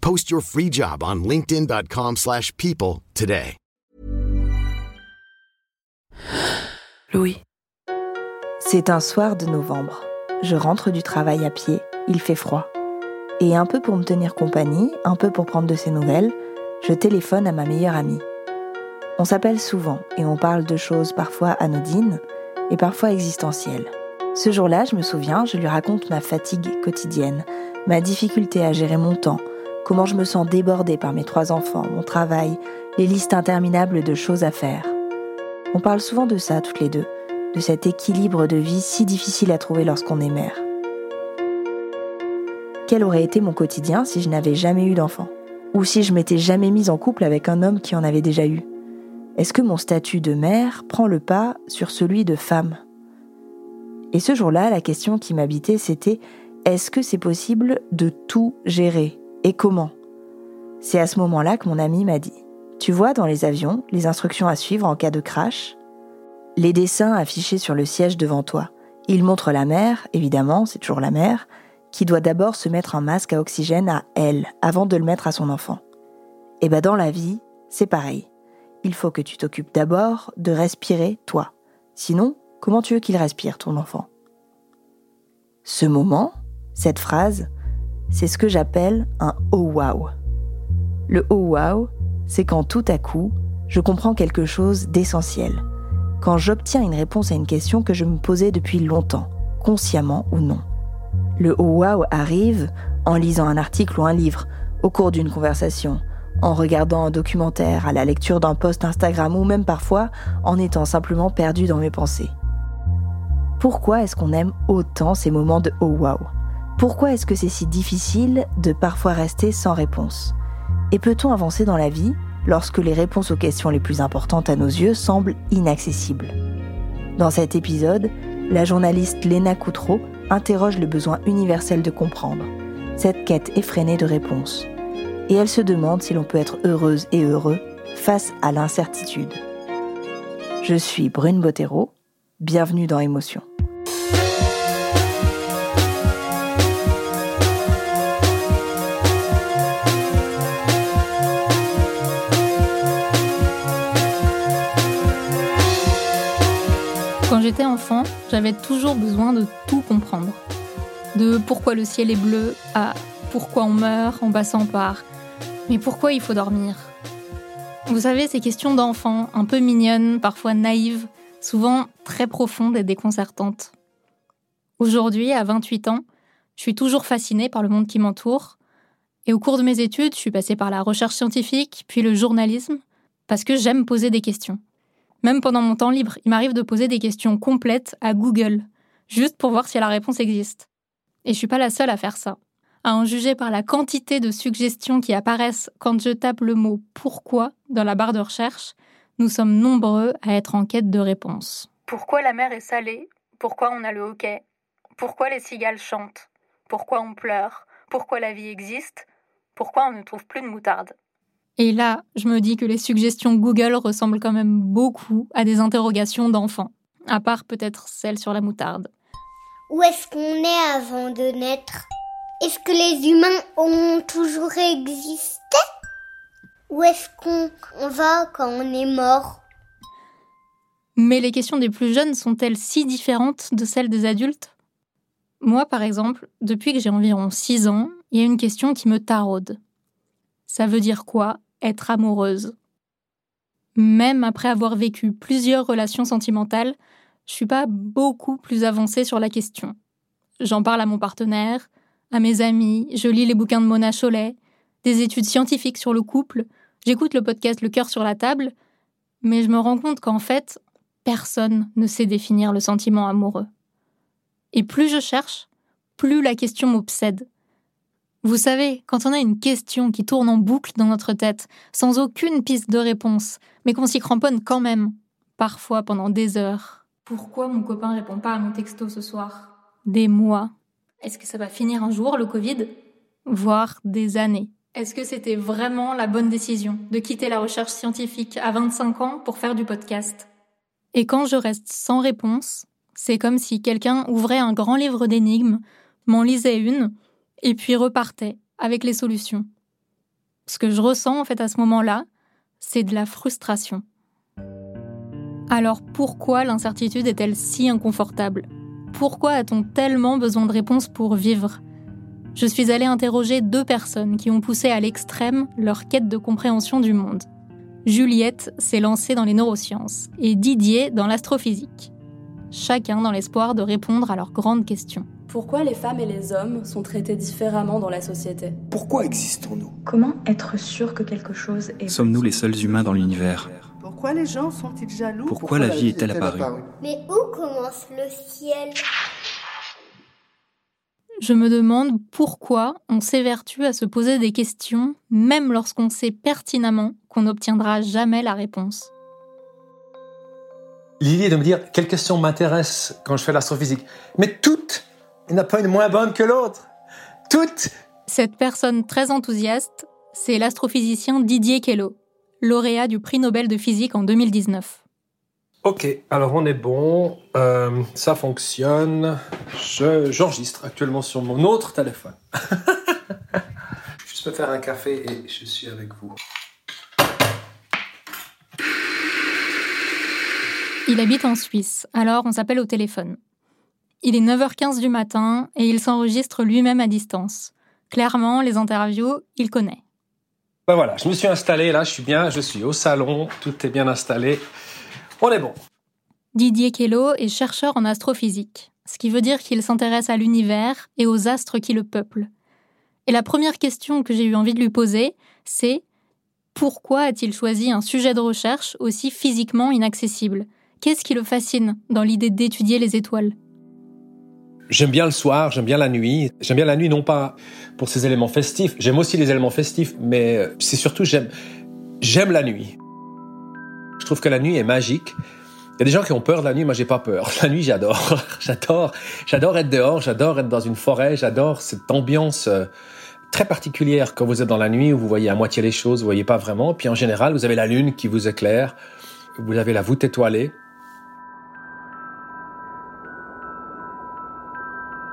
Post your free job on linkedin.com/people slash people today. Louis. C'est un soir de novembre. Je rentre du travail à pied, il fait froid. Et un peu pour me tenir compagnie, un peu pour prendre de ses nouvelles, je téléphone à ma meilleure amie. On s'appelle souvent et on parle de choses parfois anodines et parfois existentielles. Ce jour-là, je me souviens, je lui raconte ma fatigue quotidienne, ma difficulté à gérer mon temps, comment je me sens débordée par mes trois enfants, mon travail, les listes interminables de choses à faire. On parle souvent de ça toutes les deux, de cet équilibre de vie si difficile à trouver lorsqu'on est mère. Quel aurait été mon quotidien si je n'avais jamais eu d'enfant? Ou si je m'étais jamais mise en couple avec un homme qui en avait déjà eu? Est-ce que mon statut de mère prend le pas sur celui de femme? Et ce jour-là, la question qui m'habitait, c'était est-ce que c'est possible de tout gérer? Et comment? C'est à ce moment-là que mon ami m'a dit Tu vois dans les avions les instructions à suivre en cas de crash? Les dessins affichés sur le siège devant toi. Ils montrent la mère, évidemment, c'est toujours la mère, qui doit d'abord se mettre un masque à oxygène à elle avant de le mettre à son enfant. Et ben dans la vie, c'est pareil il faut que tu t'occupes d'abord de respirer toi. Sinon, comment tu veux qu'il respire, ton enfant? Ce moment, cette phrase, c'est ce que j'appelle un oh wow. Le oh wow, c'est quand tout à coup, je comprends quelque chose d'essentiel. Quand j'obtiens une réponse à une question que je me posais depuis longtemps, consciemment ou non. Le oh wow arrive en lisant un article ou un livre, au cours d'une conversation, en regardant un documentaire, à la lecture d'un post Instagram ou même parfois en étant simplement perdu dans mes pensées. Pourquoi est-ce qu'on aime autant ces moments de oh wow? Pourquoi est-ce que c'est si difficile de parfois rester sans réponse? Et peut-on avancer dans la vie lorsque les réponses aux questions les plus importantes à nos yeux semblent inaccessibles? Dans cet épisode, la journaliste Léna Coutreau interroge le besoin universel de comprendre, cette quête effrénée de réponses et elle se demande si l'on peut être heureuse et heureux face à l'incertitude. Je suis Brune Bottero, bienvenue dans Émotion. Quand j'étais enfant, j'avais toujours besoin de tout comprendre. De pourquoi le ciel est bleu à pourquoi on meurt en passant par mais pourquoi il faut dormir? Vous savez, ces questions d'enfants, un peu mignonnes, parfois naïves, souvent très profondes et déconcertantes. Aujourd'hui, à 28 ans, je suis toujours fascinée par le monde qui m'entoure. Et au cours de mes études, je suis passée par la recherche scientifique, puis le journalisme, parce que j'aime poser des questions. Même pendant mon temps libre, il m'arrive de poser des questions complètes à Google, juste pour voir si la réponse existe. Et je suis pas la seule à faire ça. À en juger par la quantité de suggestions qui apparaissent quand je tape le mot pourquoi dans la barre de recherche, nous sommes nombreux à être en quête de réponses. Pourquoi la mer est salée? Pourquoi on a le hockey Pourquoi les cigales chantent? Pourquoi on pleure? Pourquoi la vie existe? Pourquoi on ne trouve plus de moutarde? Et là, je me dis que les suggestions Google ressemblent quand même beaucoup à des interrogations d'enfants, à part peut-être celle sur la moutarde. Où est-ce qu'on est avant de naître? Est-ce que les humains ont toujours existé? Où est-ce qu'on va quand on est mort? Mais les questions des plus jeunes sont-elles si différentes de celles des adultes? Moi, par exemple, depuis que j'ai environ 6 ans, il y a une question qui me taraude. Ça veut dire quoi? Être amoureuse même après avoir vécu plusieurs relations sentimentales, je suis pas beaucoup plus avancée sur la question. J'en parle à mon partenaire, à mes amis, je lis les bouquins de Mona Chollet, des études scientifiques sur le couple, j'écoute le podcast Le cœur sur la table, mais je me rends compte qu'en fait, personne ne sait définir le sentiment amoureux. Et plus je cherche, plus la question m'obsède. Vous savez, quand on a une question qui tourne en boucle dans notre tête, sans aucune piste de réponse, mais qu'on s'y cramponne quand même, parfois pendant des heures. Pourquoi mon copain répond pas à mon texto ce soir? Des mois. Est-ce que ça va finir un jour, le Covid? Voire des années. Est-ce que c'était vraiment la bonne décision de quitter la recherche scientifique à 25 ans pour faire du podcast? Et quand je reste sans réponse, c'est comme si quelqu'un ouvrait un grand livre d'énigmes, m'en lisait une, et puis repartait avec les solutions. Ce que je ressens en fait à ce moment-là, c'est de la frustration. Alors pourquoi l'incertitude est-elle si inconfortable? Pourquoi a-t-on tellement besoin de réponses pour vivre? Je suis allée interroger deux personnes qui ont poussé à l'extrême leur quête de compréhension du monde. Juliette s'est lancée dans les neurosciences et Didier dans l'astrophysique, chacun dans l'espoir de répondre à leurs grandes questions. Pourquoi les femmes et les hommes sont traités différemment dans la société? Pourquoi existons-nous? Comment être sûr que quelque chose est... Sommes-nous les seuls humains dans l'univers? Pourquoi les gens sont-ils jaloux? Pourquoi, Pourquoi la vie est-elle apparue? Mais où commence le ciel? Je me demande pourquoi on s'évertue à se poser des questions, même lorsqu'on sait pertinemment qu'on n'obtiendra jamais la réponse. L'idée de me dire quelle question m'intéresse quand je fais l'astrophysique. Mais toutes il n'y en a pas une moins bonne que l'autre. Toutes Cette personne très enthousiaste, c'est l'astrophysicien Didier Queloz, lauréat du prix Nobel de physique en 2019. Ok, alors on est bon, euh, ça fonctionne. J'enregistre actuellement sur mon autre téléphone. je me faire un café et je suis avec vous. Il habite en Suisse, alors on s'appelle au téléphone. Il est 9h15 du matin et il s'enregistre lui-même à distance. Clairement, les interviews, il connaît. Ben voilà, je me suis installé, là je suis bien, je suis au salon, tout est bien installé. On est bon. Didier Queloz est chercheur en astrophysique, ce qui veut dire qu'il s'intéresse à l'univers et aux astres qui le peuplent. Et la première question que j'ai eu envie de lui poser, c'est pourquoi a-t-il choisi un sujet de recherche aussi physiquement inaccessible? Qu'est-ce qui le fascine dans l'idée d'étudier les étoiles? J'aime bien le soir, j'aime bien la nuit. J'aime bien la nuit non pas pour ses éléments festifs, j'aime aussi les éléments festifs, mais euh, c'est surtout j'aime j'aime la nuit. Je trouve que la nuit est magique. Il y a des gens qui ont peur de la nuit, moi j'ai pas peur. La nuit, j'adore. j'adore, j'adore être dehors, j'adore être dans une forêt, j'adore cette ambiance euh, très particulière quand vous êtes dans la nuit où vous voyez à moitié les choses, vous voyez pas vraiment. Puis en général, vous avez la lune qui vous éclaire, vous avez la voûte étoilée.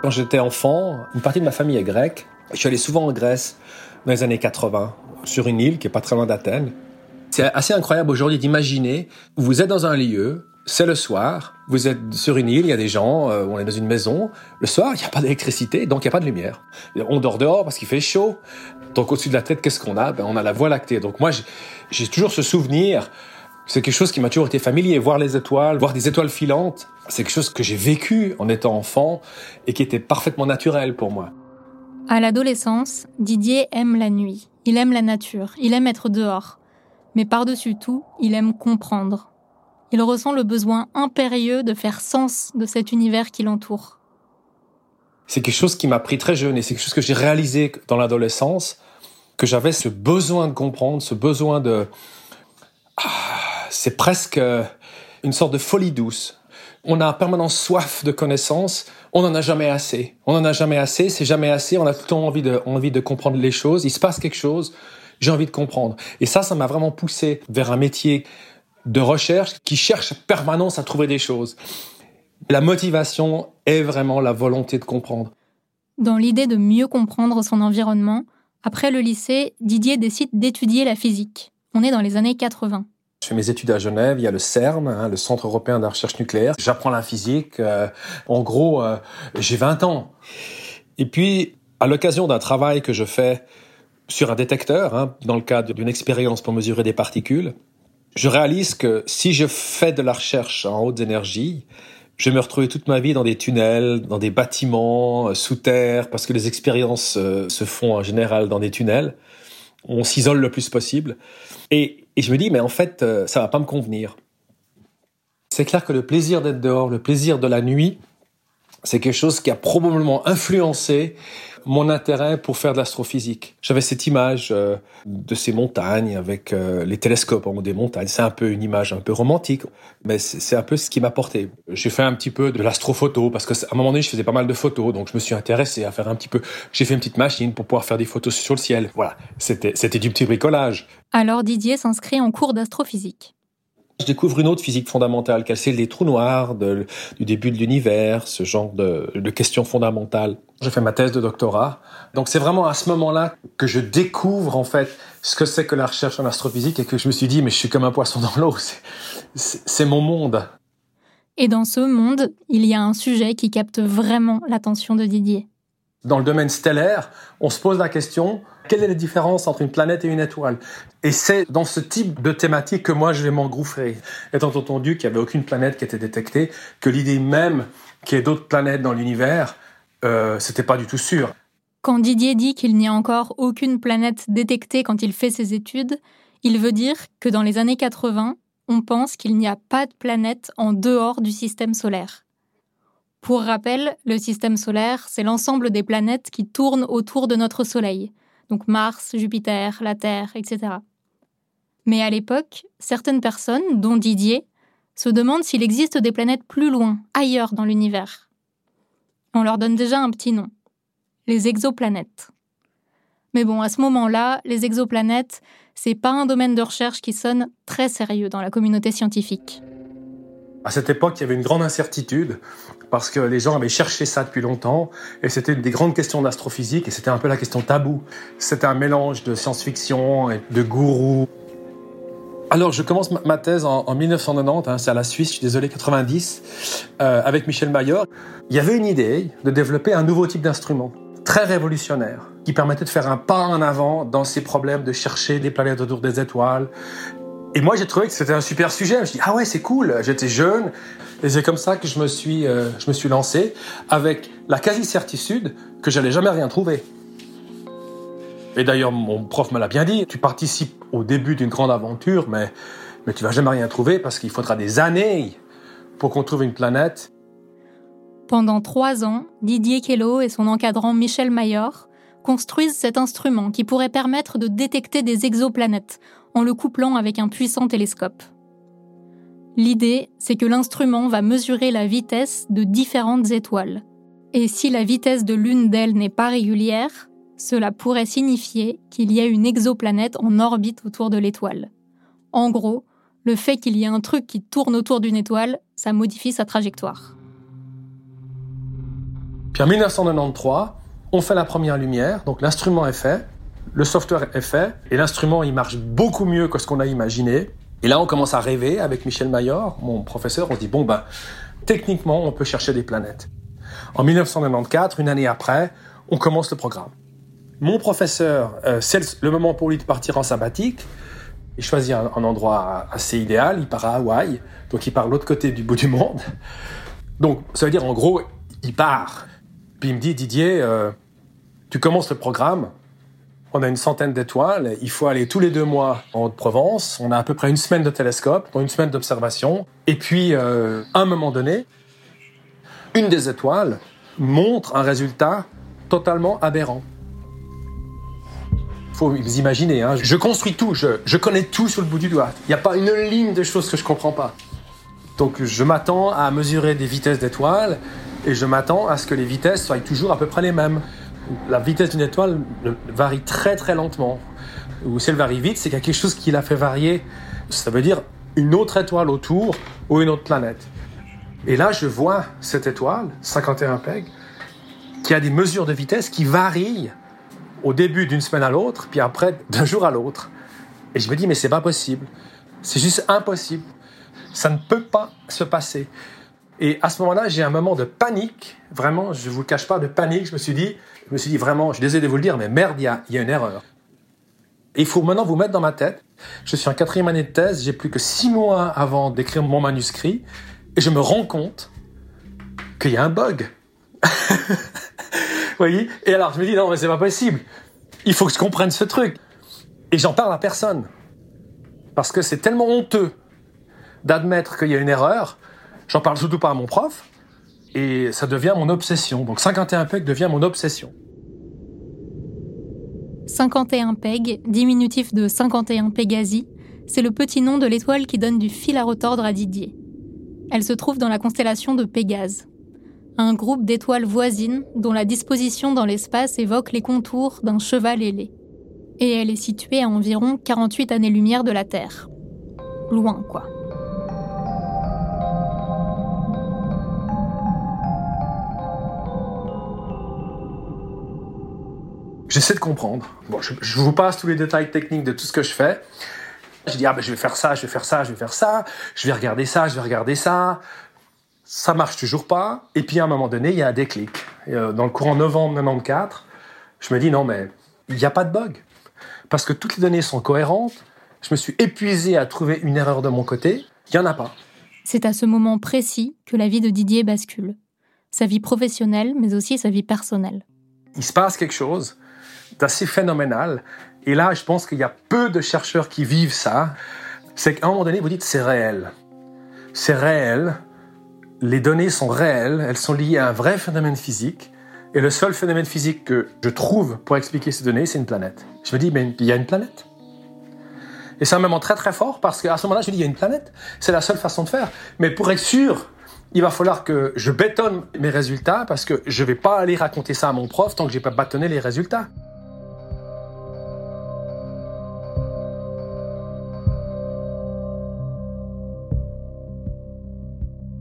Quand j'étais enfant, une partie de ma famille est grecque. Je suis allé souvent en Grèce dans les années 80, sur une île qui est pas très loin d'Athènes. C'est assez incroyable aujourd'hui d'imaginer, vous êtes dans un lieu, c'est le soir, vous êtes sur une île, il y a des gens, euh, on est dans une maison. Le soir, il n'y a pas d'électricité, donc il n'y a pas de lumière. On dort dehors parce qu'il fait chaud. Donc au-dessus de la tête, qu'est-ce qu'on a? Ben, On a la Voie lactée. Donc moi, j'ai toujours ce souvenir c'est quelque chose qui m'a toujours été familier. Voir les étoiles, voir des étoiles filantes, c'est quelque chose que j'ai vécu en étant enfant et qui était parfaitement naturel pour moi. À l'adolescence, Didier aime la nuit. Il aime la nature. Il aime être dehors. Mais par-dessus tout, il aime comprendre. Il ressent le besoin impérieux de faire sens de cet univers qui l'entoure. C'est quelque chose qui m'a pris très jeune et c'est quelque chose que j'ai réalisé dans l'adolescence, que j'avais ce besoin de comprendre, ce besoin de... Ah, c'est presque euh, une sorte de folie douce. On a en permanence soif de connaissances. On n'en a jamais assez. On n'en a jamais assez. C'est jamais assez. On a tout le temps envie de, comprendre les choses. Il se passe quelque chose. J'ai envie de comprendre. Et ça, ça m'a vraiment poussé vers un métier de recherche qui cherche permanence à trouver des choses. La motivation est vraiment la volonté de comprendre. Dans l'idée de mieux comprendre son environnement, après le lycée, Didier décide d'étudier la physique. On est dans les années 80. Je fais mes études à Genève, il y a le CERN, hein, le Centre européen de recherche nucléaire. J'apprends la physique. Euh, en gros, euh, j'ai 20 ans. Et puis, à l'occasion d'un travail que je fais sur un détecteur, hein, dans le cadre d'une expérience pour mesurer des particules, je réalise que si je fais de la recherche en haute énergie, je vais me retrouver toute ma vie dans des tunnels, dans des bâtiments, euh, sous terre, parce que les expériences se font en général dans des tunnels. On s'isole le plus possible. Et, et, je me dis, mais en fait, euh, ça va pas me convenir. C'est clair que le plaisir d'être dehors, le plaisir de la nuit, c'est quelque chose qui a probablement influencé mon intérêt pour faire de l'astrophysique. J'avais cette image euh, de ces montagnes avec euh, les télescopes en haut des montagnes. C'est un peu une image un peu romantique, mais c'est un peu ce qui m'a porté. J'ai fait un petit peu de l'astrophoto parce qu'à un moment donné, je faisais pas mal de photos, donc je me suis intéressé à faire un petit peu. J'ai fait une petite machine pour pouvoir faire des photos sur le ciel. Voilà, c'était c'était du petit bricolage. Alors Didier s'inscrit en cours d'astrophysique. Je découvre une autre physique fondamentale, qu'elle celle des trous noirs, de, du début de l'univers, ce genre de, de, questions fondamentales. Je fais ma thèse de doctorat. Donc c'est vraiment à ce moment-là que je découvre en fait ce que c'est que la recherche en astrophysique et que je me suis dit mais je suis comme un poisson dans l'eau, c'est mon monde. Et dans ce monde, il y a un sujet qui capte vraiment l'attention de Didier. Dans le domaine stellaire, on se pose la question quelle est la différence entre une planète et une étoile? Et c'est dans ce type de thématique que moi je vais m'engouffrer. Étant entendu qu'il n'y avait aucune planète qui était détectée, que l'idée même qu'il y ait d'autres planètes dans l'univers, euh, c'était pas du tout sûr. Quand Didier dit qu'il n'y a encore aucune planète détectée quand il fait ses études, il veut dire que dans les années 80, on pense qu'il n'y a pas de planète en dehors du système solaire. Pour rappel, le système solaire, c'est l'ensemble des planètes qui tournent autour de notre Soleil donc Mars, Jupiter, la Terre, etc. Mais à l'époque, certaines personnes, dont Didier, se demandent s'il existe des planètes plus loin, ailleurs dans l'univers. On leur donne déjà un petit nom, les exoplanètes. Mais bon, à ce moment-là, les exoplanètes, c'est pas un domaine de recherche qui sonne très sérieux dans la communauté scientifique. À cette époque, il y avait une grande incertitude parce que les gens avaient cherché ça depuis longtemps et c'était une des grandes questions d'astrophysique et c'était un peu la question taboue. C'était un mélange de science-fiction et de gourou. Alors, je commence ma thèse en, 1990, hein, c'est à la Suisse, je suis désolé, 90, euh, avec Michel Mayor. Il y avait une idée de développer un nouveau type d'instrument, très révolutionnaire, qui permettait de faire un pas en avant dans ces problèmes de chercher des planètes autour des étoiles et moi, j'ai trouvé que c'était un super sujet. Je me suis dit, ah ouais, c'est cool. J'étais jeune. Et c'est comme ça que je me suis, euh, je me suis lancé avec la quasi-certitude que j'allais jamais rien trouver. Et d'ailleurs, mon prof me l'a bien dit. Tu participes au début d'une grande aventure, mais, mais tu vas jamais rien trouver parce qu'il faudra des années pour qu'on trouve une planète. Pendant trois ans, Didier Kello et son encadrant Michel Mayor construisent cet instrument qui pourrait permettre de détecter des exoplanètes en le couplant avec un puissant télescope. L'idée, c'est que l'instrument va mesurer la vitesse de différentes étoiles. Et si la vitesse de l'une d'elles n'est pas régulière, cela pourrait signifier qu'il y a une exoplanète en orbite autour de l'étoile. En gros, le fait qu'il y ait un truc qui tourne autour d'une étoile, ça modifie sa trajectoire. Puis en 1993, on fait la première lumière, donc l'instrument est fait, le software est fait et l'instrument il marche beaucoup mieux que ce qu'on a imaginé. Et là, on commence à rêver avec Michel Mayor, mon professeur. On dit bon ben, techniquement, on peut chercher des planètes. En 1994, une année après, on commence le programme. Mon professeur, euh, c'est le moment pour lui de partir en sabbatique. Il choisit un, endroit assez idéal. Il part à Hawaï, donc il part l'autre côté du bout du monde. Donc, ça veut dire en gros, il part. Puis il me dit Didier, euh, tu commences le programme on a une centaine d'étoiles. Il faut aller tous les deux mois en Haute-Provence. On a à peu près une semaine de télescope, une semaine d'observation. Et puis, euh, à un moment donné, une des étoiles montre un résultat totalement aberrant. Faut vous imaginer, hein, je construis tout, je, connais tout sur le bout du doigt. Il n'y a pas une ligne de choses que je comprends pas. Donc je m'attends à mesurer des vitesses d'étoiles et je m'attends à ce que les vitesses soient toujours à peu près les mêmes la vitesse d'une étoile varie très très lentement. Ou si elle varie vite, c'est qu'il y a quelque chose qui la fait varier. Ça veut dire une autre étoile autour ou une autre planète. Et là, je vois cette étoile, 51 PEG, qui a des mesures de vitesse qui varient au début d'une semaine à l'autre, puis après d'un jour à l'autre. Et je me dis, mais c'est pas possible. C'est juste impossible. Ça ne peut pas se passer. Et à ce moment-là, j'ai un moment de panique, vraiment, je ne vous le cache pas, de panique. Je me suis dit, je me suis dit vraiment, je suis désolé de vous le dire, mais merde, il y a, une erreur. il faut maintenant vous mettre dans ma tête Je suis en quatrième année de thèse, j'ai plus que six mois avant d'écrire mon manuscrit, et je me rends compte qu'il y a un bug. Vous voyez? Et alors je me dis, non mais c'est pas possible. Il faut que je comprenne ce truc. Et j'en parle à personne. Parce que c'est tellement honteux d'admettre qu'il y a une erreur. J'en parle surtout pas à mon prof. Et ça devient mon obsession. Donc 51 PEG devient mon obsession. 51 PEG, diminutif de 51 Pégasi, c'est le petit nom de l'étoile qui donne du fil à retordre à Didier. Elle se trouve dans la constellation de Pégase, un groupe d'étoiles voisines dont la disposition dans l'espace évoque les contours d'un cheval ailé. Et elle est située à environ 48 années-lumière de la Terre. Loin, quoi. J'essaie de comprendre. Bon, je, vous passe tous les détails techniques de tout ce que je fais. Je dis, ah ben je vais faire ça, je vais faire ça, je vais faire ça, je vais regarder ça, je vais regarder ça. Ça marche toujours pas. Et puis à un moment donné, il y a un déclic. Euh, dans le courant novembre 94, je me dis, non mais il n'y a pas de bug. Parce que toutes les données sont cohérentes. Je me suis épuisé à trouver une erreur de mon côté. Il n'y en a pas. C'est à ce moment précis que la vie de Didier bascule. Sa vie professionnelle, mais aussi sa vie personnelle. Il se passe quelque chose assez phénoménal. Et là, je pense qu'il y a peu de chercheurs qui vivent ça. C'est qu'à un moment donné, vous dites c'est réel. C'est réel. Les données sont réelles. Elles sont liées à un vrai phénomène physique. Et le seul phénomène physique que je trouve pour expliquer ces données, c'est une planète. Je me dis, mais il y a une planète. Et c'est un moment très très fort parce qu'à ce moment-là, je me dis, il y a une planète. C'est la seule façon de faire. Mais pour être sûr, il va falloir que je bétonne mes résultats parce que je ne vais pas aller raconter ça à mon prof tant que j'ai pas bâtonné les résultats.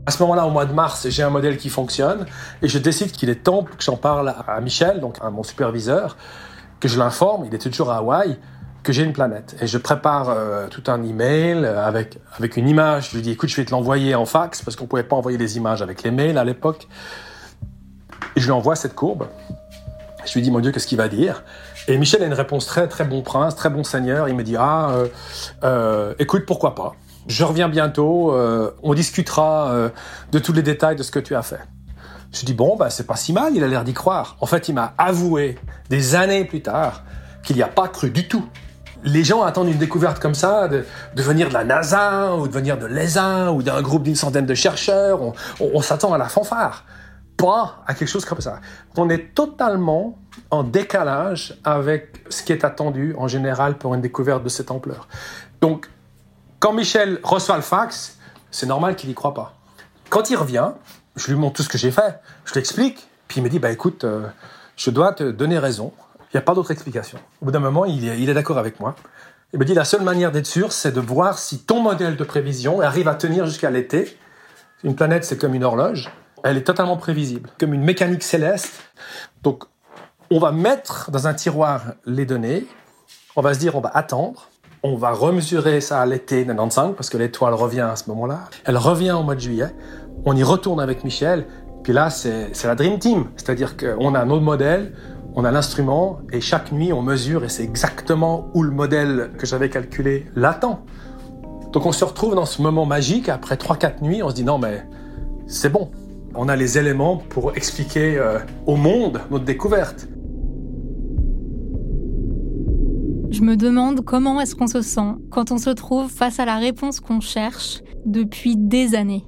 À ce moment-là, au mois de mars, j'ai un modèle qui fonctionne et je décide qu'il est temps que j'en parle à Michel, donc à mon superviseur, que je l'informe, il était toujours à Hawaï, que j'ai une planète. Et je prépare euh, tout un email avec, avec une image. Je lui dis, écoute, je vais te l'envoyer en fax parce qu'on pouvait pas envoyer des images avec les mails à l'époque. Et je lui envoie cette courbe. Je lui dis, mon Dieu, qu'est-ce qu'il va dire? Et Michel a une réponse très, très bon prince, très bon seigneur. Il me dit, ah, euh, euh, écoute, pourquoi pas? Je reviens bientôt, euh, on discutera euh, de tous les détails de ce que tu as fait. Je dis bon, bah, c'est pas si mal, il a l'air d'y croire. En fait, il m'a avoué des années plus tard qu'il n'y a pas cru du tout. Les gens attendent une découverte comme ça, de, venir de la NASA, ou de venir de l'ESA, ou d'un groupe d'une centaine de chercheurs. On, s'attend à la fanfare, pas à quelque chose comme ça. On est totalement en décalage avec ce qui est attendu en général pour une découverte de cette ampleur. Donc, quand Michel reçoit le fax, c'est normal qu'il n'y croit pas. Quand il revient, je lui montre tout ce que j'ai fait, je l'explique, puis il me dit, bah écoute, euh, je dois te donner raison, il n'y a pas d'autre explication. Au bout d'un moment, il est, d'accord avec moi. Il me dit, la seule manière d'être sûr, c'est de voir si ton modèle de prévision arrive à tenir jusqu'à l'été. Une planète, c'est comme une horloge, elle est totalement prévisible, comme une mécanique céleste. Donc, on va mettre dans un tiroir les données, on va se dire, on va attendre, on va remesurer ça à l'été 95 parce que l'étoile revient à ce moment-là. Elle revient au mois de juillet. On y retourne avec Michel. Puis là, c'est la Dream Team. C'est-à-dire qu'on a notre modèle, on a l'instrument et chaque nuit on mesure et c'est exactement où le modèle que j'avais calculé l'attend. Donc on se retrouve dans ce moment magique après 3-4 nuits, on se dit non mais c'est bon. On a les éléments pour expliquer euh, au monde notre découverte. Je me demande comment est-ce qu'on se sent quand on se trouve face à la réponse qu'on cherche depuis des années.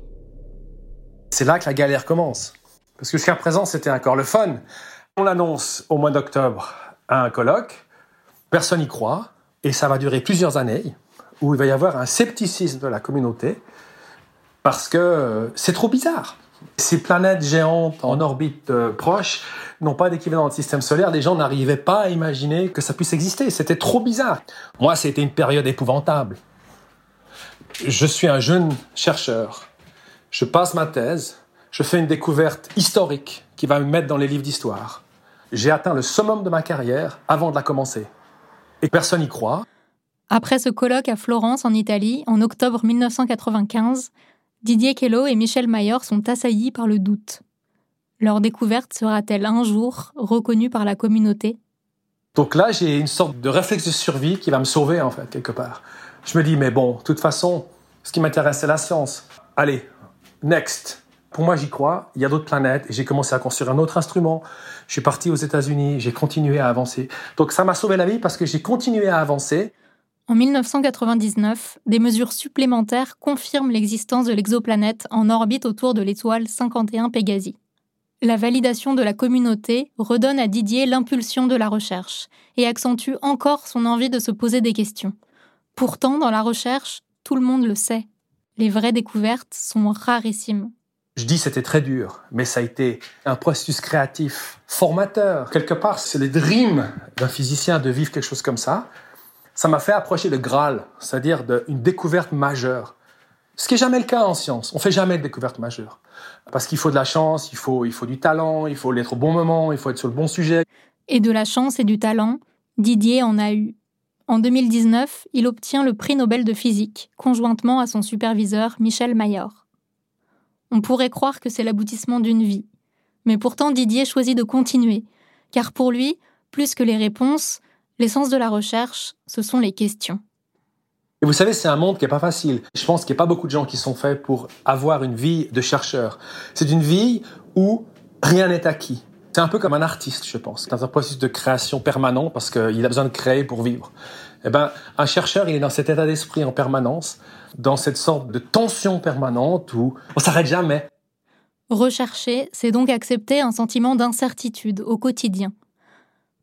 C'est là que la galère commence. Parce que jusqu'à présent, c'était encore le fun. On l'annonce au mois d'octobre à un colloque, personne n'y croit, et ça va durer plusieurs années, où il va y avoir un scepticisme de la communauté, parce que c'est trop bizarre. Ces planètes géantes en orbite euh, proche n'ont pas d'équivalent dans le système solaire. Les gens n'arrivaient pas à imaginer que ça puisse exister. C'était trop bizarre. Moi, c'était une période épouvantable. Je suis un jeune chercheur. Je passe ma thèse. Je fais une découverte historique qui va me mettre dans les livres d'histoire. J'ai atteint le summum de ma carrière avant de la commencer. Et personne n'y croit. Après ce colloque à Florence, en Italie, en octobre 1995, Didier Queloz et Michel Mayor sont assaillis par le doute. Leur découverte sera-t-elle un jour reconnue par la communauté? Donc là, j'ai une sorte de réflexe de survie qui va me sauver, en fait, quelque part. Je me dis, mais bon, de toute façon, ce qui m'intéresse, c'est la science. Allez, next. Pour moi, j'y crois. Il y a d'autres planètes. J'ai commencé à construire un autre instrument. Je suis parti aux États-Unis. J'ai continué à avancer. Donc ça m'a sauvé la vie parce que j'ai continué à avancer. En 1999, des mesures supplémentaires confirment l'existence de l'exoplanète en orbite autour de l'étoile 51 Pégasi. La validation de la communauté redonne à Didier l'impulsion de la recherche et accentue encore son envie de se poser des questions. Pourtant, dans la recherche, tout le monde le sait. Les vraies découvertes sont rarissimes. Je dis c'était très dur, mais ça a été un processus créatif formateur. Quelque part, c'est le dream d'un physicien de vivre quelque chose comme ça ça m'a fait approcher le Graal, c'est-à-dire une découverte majeure. Ce qui n'est jamais le cas en science. On fait jamais de découverte majeure. Parce qu'il faut de la chance, il faut, il faut du talent, il faut l'être au bon moment, il faut être sur le bon sujet. Et de la chance et du talent, Didier en a eu. En 2019, il obtient le prix Nobel de physique, conjointement à son superviseur Michel Mayor. On pourrait croire que c'est l'aboutissement d'une vie. Mais pourtant, Didier choisit de continuer, car pour lui, plus que les réponses, L'essence de la recherche, ce sont les questions. Et vous savez, c'est un monde qui n'est pas facile. Je pense qu'il n'y a pas beaucoup de gens qui sont faits pour avoir une vie de chercheur. C'est une vie où rien n'est acquis. C'est un peu comme un artiste, je pense, dans un processus de création permanent parce qu'il a besoin de créer pour vivre. Eh ben, un chercheur, il est dans cet état d'esprit en permanence, dans cette sorte de tension permanente où on s'arrête jamais. Rechercher, c'est donc accepter un sentiment d'incertitude au quotidien.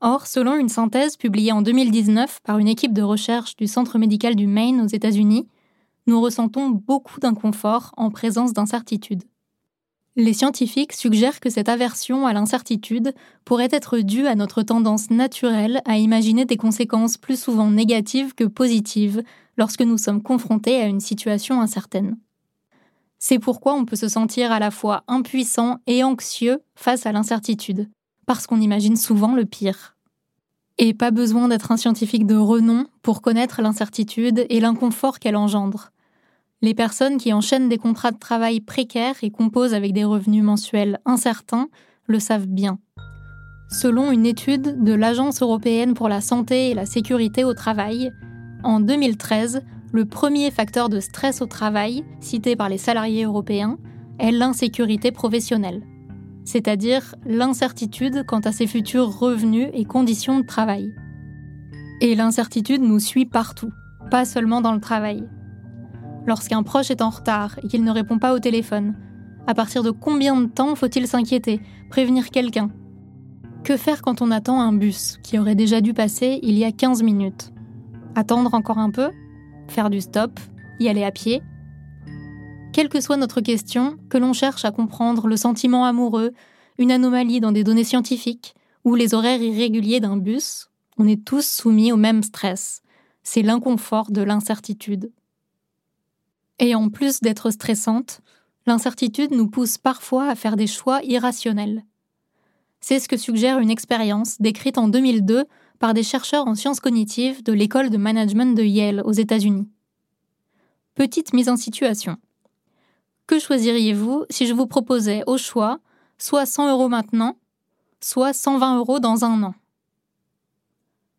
Or, selon une synthèse publiée en 2019 par une équipe de recherche du Centre médical du Maine aux États-Unis, nous ressentons beaucoup d'inconfort en présence d'incertitude. Les scientifiques suggèrent que cette aversion à l'incertitude pourrait être due à notre tendance naturelle à imaginer des conséquences plus souvent négatives que positives lorsque nous sommes confrontés à une situation incertaine. C'est pourquoi on peut se sentir à la fois impuissant et anxieux face à l'incertitude, parce qu'on imagine souvent le pire. Et pas besoin d'être un scientifique de renom pour connaître l'incertitude et l'inconfort qu'elle engendre. Les personnes qui enchaînent des contrats de travail précaires et composent avec des revenus mensuels incertains le savent bien. Selon une étude de l'Agence européenne pour la santé et la sécurité au travail, en 2013, le premier facteur de stress au travail, cité par les salariés européens, est l'insécurité professionnelle c'est-à-dire l'incertitude quant à ses futurs revenus et conditions de travail. Et l'incertitude nous suit partout, pas seulement dans le travail. Lorsqu'un proche est en retard et qu'il ne répond pas au téléphone, à partir de combien de temps faut-il s'inquiéter, prévenir quelqu'un? Que faire quand on attend un bus qui aurait déjà dû passer il y a 15 minutes? Attendre encore un peu? Faire du stop? Y aller à pied? Quelle que soit notre question, que l'on cherche à comprendre le sentiment amoureux, une anomalie dans des données scientifiques ou les horaires irréguliers d'un bus, on est tous soumis au même stress. C'est l'inconfort de l'incertitude. Et en plus d'être stressante, l'incertitude nous pousse parfois à faire des choix irrationnels. C'est ce que suggère une expérience décrite en 2002 par des chercheurs en sciences cognitives de l'école de management de Yale aux États-Unis. Petite mise en situation. Que choisiriez-vous si je vous proposais au choix soit 100 euros maintenant, soit 120 euros dans un an?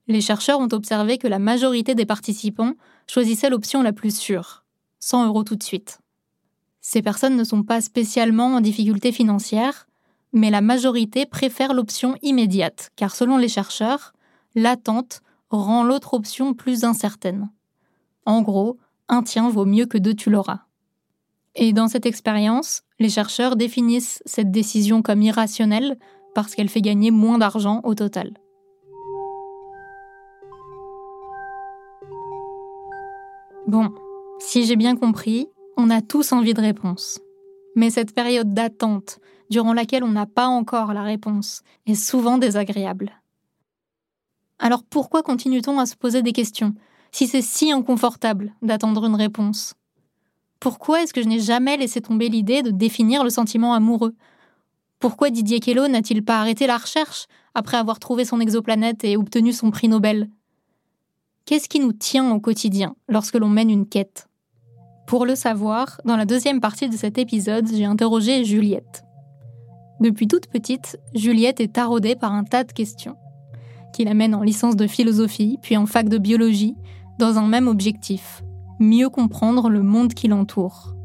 Les chercheurs ont observé que la majorité des participants choisissaient l'option la plus sûre, 100 euros tout de suite. Ces personnes ne sont pas spécialement en difficulté financière, mais la majorité préfère l'option immédiate, car selon les chercheurs, l'attente rend l'autre option plus incertaine. En gros, un tien vaut mieux que deux tu l'auras. Et dans cette expérience, les chercheurs définissent cette décision comme irrationnelle parce qu'elle fait gagner moins d'argent au total. Bon, si j'ai bien compris, on a tous envie de réponse. Mais cette période d'attente, durant laquelle on n'a pas encore la réponse, est souvent désagréable. Alors pourquoi continue-t-on à se poser des questions, si c'est si inconfortable d'attendre une réponse? Pourquoi est-ce que je n'ai jamais laissé tomber l'idée de définir le sentiment amoureux? Pourquoi Didier Queloz n'a-t-il pas arrêté la recherche après avoir trouvé son exoplanète et obtenu son prix Nobel? Qu'est-ce qui nous tient au quotidien lorsque l'on mène une quête? Pour le savoir, dans la deuxième partie de cet épisode, j'ai interrogé Juliette. Depuis toute petite, Juliette est taraudée par un tas de questions. qui l'amène en licence de philosophie, puis en fac de biologie, dans un même objectif, mieux comprendre le monde qui l'entoure.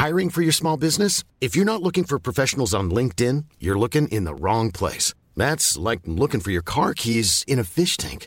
Hiring for your small business? If you're not looking for professionals on LinkedIn, you're looking in the wrong place. That's like looking for your car keys in a fish tank.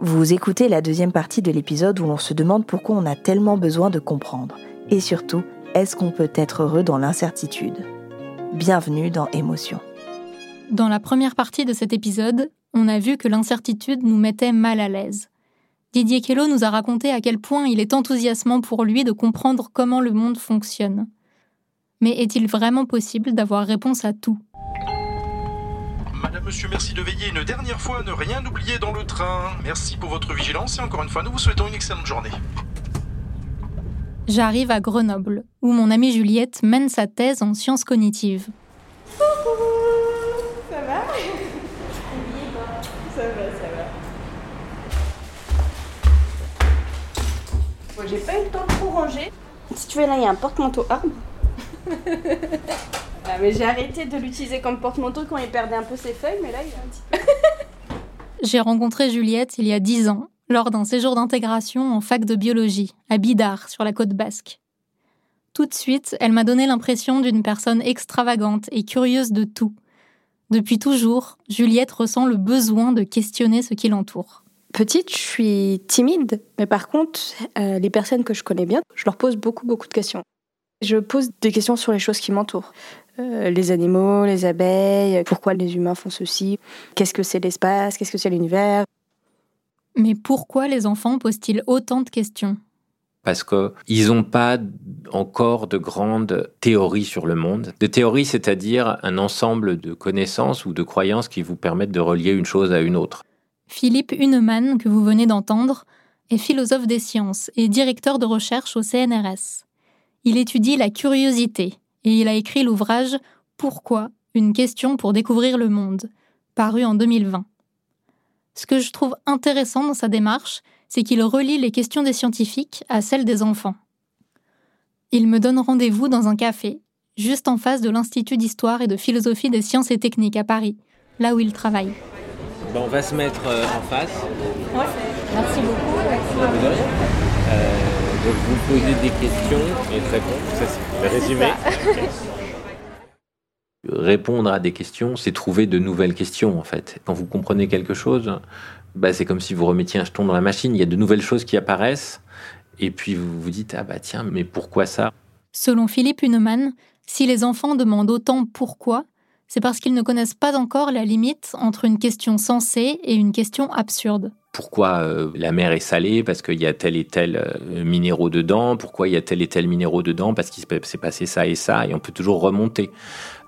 Vous écoutez la deuxième partie de l'épisode où l'on se demande pourquoi on a tellement besoin de comprendre. Et surtout, est-ce qu'on peut être heureux dans l'incertitude? Bienvenue dans Émotion. Dans la première partie de cet épisode, on a vu que l'incertitude nous mettait mal à l'aise. Didier Queloz nous a raconté à quel point il est enthousiasmant pour lui de comprendre comment le monde fonctionne. Mais est-il vraiment possible d'avoir réponse à tout? Madame, monsieur, merci de veiller une dernière fois à ne rien oublier dans le train. Merci pour votre vigilance et encore une fois, nous vous souhaitons une excellente journée. J'arrive à Grenoble, où mon amie Juliette mène sa thèse en sciences cognitives. Ça va? Ça va, ça va. Bon, j'ai pas eu le temps de tout ranger. Si tu veux, là, il y a un porte-manteau arbre. Ah, mais j'ai arrêté de l'utiliser comme porte-manteau quand il perdait un peu ses feuilles, mais là, il a un petit peu. J'ai rencontré Juliette il y a dix ans, lors d'un séjour d'intégration en fac de biologie, à Bidart, sur la côte basque. Tout de suite, elle m'a donné l'impression d'une personne extravagante et curieuse de tout. Depuis toujours, Juliette ressent le besoin de questionner ce qui l'entoure. Petite, je suis timide, mais par contre, euh, les personnes que je connais bien, je leur pose beaucoup, beaucoup de questions. Je pose des questions sur les choses qui m'entourent. Euh, les animaux, les abeilles, pourquoi les humains font ceci, qu'est-ce que c'est l'espace, qu'est-ce que c'est l'univers. Mais pourquoi les enfants posent-ils autant de questions? Parce qu'ils n'ont pas encore de grandes théories sur le monde. De théories, c'est-à-dire un ensemble de connaissances ou de croyances qui vous permettent de relier une chose à une autre. Philippe Huneman, que vous venez d'entendre, est philosophe des sciences et directeur de recherche au CNRS. Il étudie la curiosité et il a écrit l'ouvrage Pourquoi Une question pour découvrir le monde, paru en 2020. Ce que je trouve intéressant dans sa démarche, c'est qu'il relie les questions des scientifiques à celles des enfants. Il me donne rendez-vous dans un café, juste en face de l'Institut d'histoire et de philosophie des sciences et techniques à Paris, là où il travaille. Bon, on va se mettre euh, en face. Ouais, merci beaucoup. Merci. Euh, donc vous posez des questions et de répondre, ça c'est le résumé. Répondre à des questions, c'est trouver de nouvelles questions en fait. Quand vous comprenez quelque chose, bah, c'est comme si vous remettiez un jeton dans la machine, il y a de nouvelles choses qui apparaissent, et puis vous vous dites, ah bah tiens, mais pourquoi ça? Selon Philippe Huneman, si les enfants demandent autant pourquoi, c'est parce qu'ils ne connaissent pas encore la limite entre une question sensée et une question absurde pourquoi euh, la mer est salée parce qu'il y a tel et tel euh, minéraux dedans, pourquoi il y a tel et tel minéraux dedans parce qu'il s'est passé ça et ça, et on peut toujours remonter.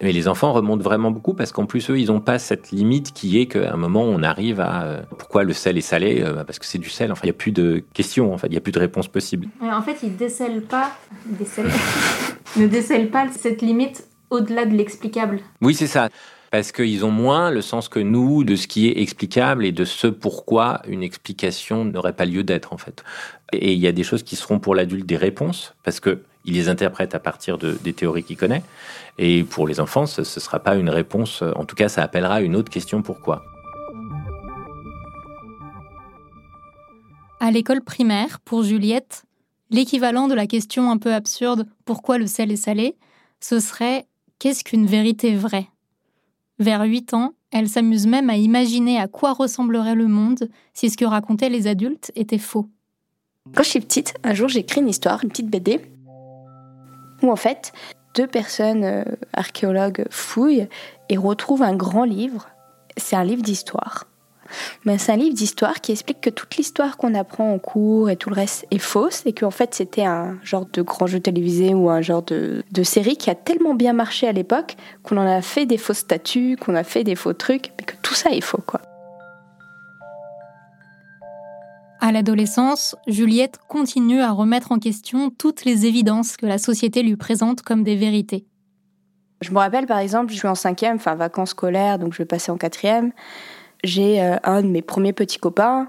Mais les enfants remontent vraiment beaucoup parce qu'en plus, eux, ils n'ont pas cette limite qui est qu'à un moment, on arrive à euh, pourquoi le sel est salé? Bah, Parce que c'est du sel. Enfin, il n'y a plus de questions, en fait, il n'y a plus de réponse possible. en fait, ils décèlent pas, ne décèlent pas cette limite au-delà de l'explicable. Oui, c'est ça parce qu'ils ont moins le sens que nous de ce qui est explicable et de ce pourquoi une explication n'aurait pas lieu d'être en fait. Et il y a des choses qui seront pour l'adulte des réponses parce que il les interprète à partir de, des théories qu'il connaît. Et pour les enfants, ce ne sera pas une réponse, en tout cas ça appellera une autre question pourquoi. À l'école primaire, pour Juliette, l'équivalent de la question un peu absurde pourquoi le sel est salé, ce serait qu'est-ce qu'une vérité vraie? Vers 8 ans, elle s'amuse même à imaginer à quoi ressemblerait le monde si ce que racontaient les adultes était faux. Quand je suis petite, un jour j'ai écrit une histoire, une petite BD, où en fait, deux personnes euh, archéologues fouillent et retrouvent un grand livre. C'est un livre d'histoire. Mais c'est un livre d'histoire qui explique que toute l'histoire qu'on apprend en cours et tout le reste est fausse et qu'en fait c'était un genre de grand jeu télévisé ou un genre de, de série qui a tellement bien marché à l'époque qu'on en a fait des fausses statues, qu'on a fait des faux trucs, mais que tout ça est faux quoi. À l'adolescence, Juliette continue à remettre en question toutes les évidences que la société lui présente comme des vérités. Je me rappelle par exemple, je suis en cinquième, enfin vacances scolaires, donc je vais passer en quatrième. J'ai euh, un de mes premiers petits copains,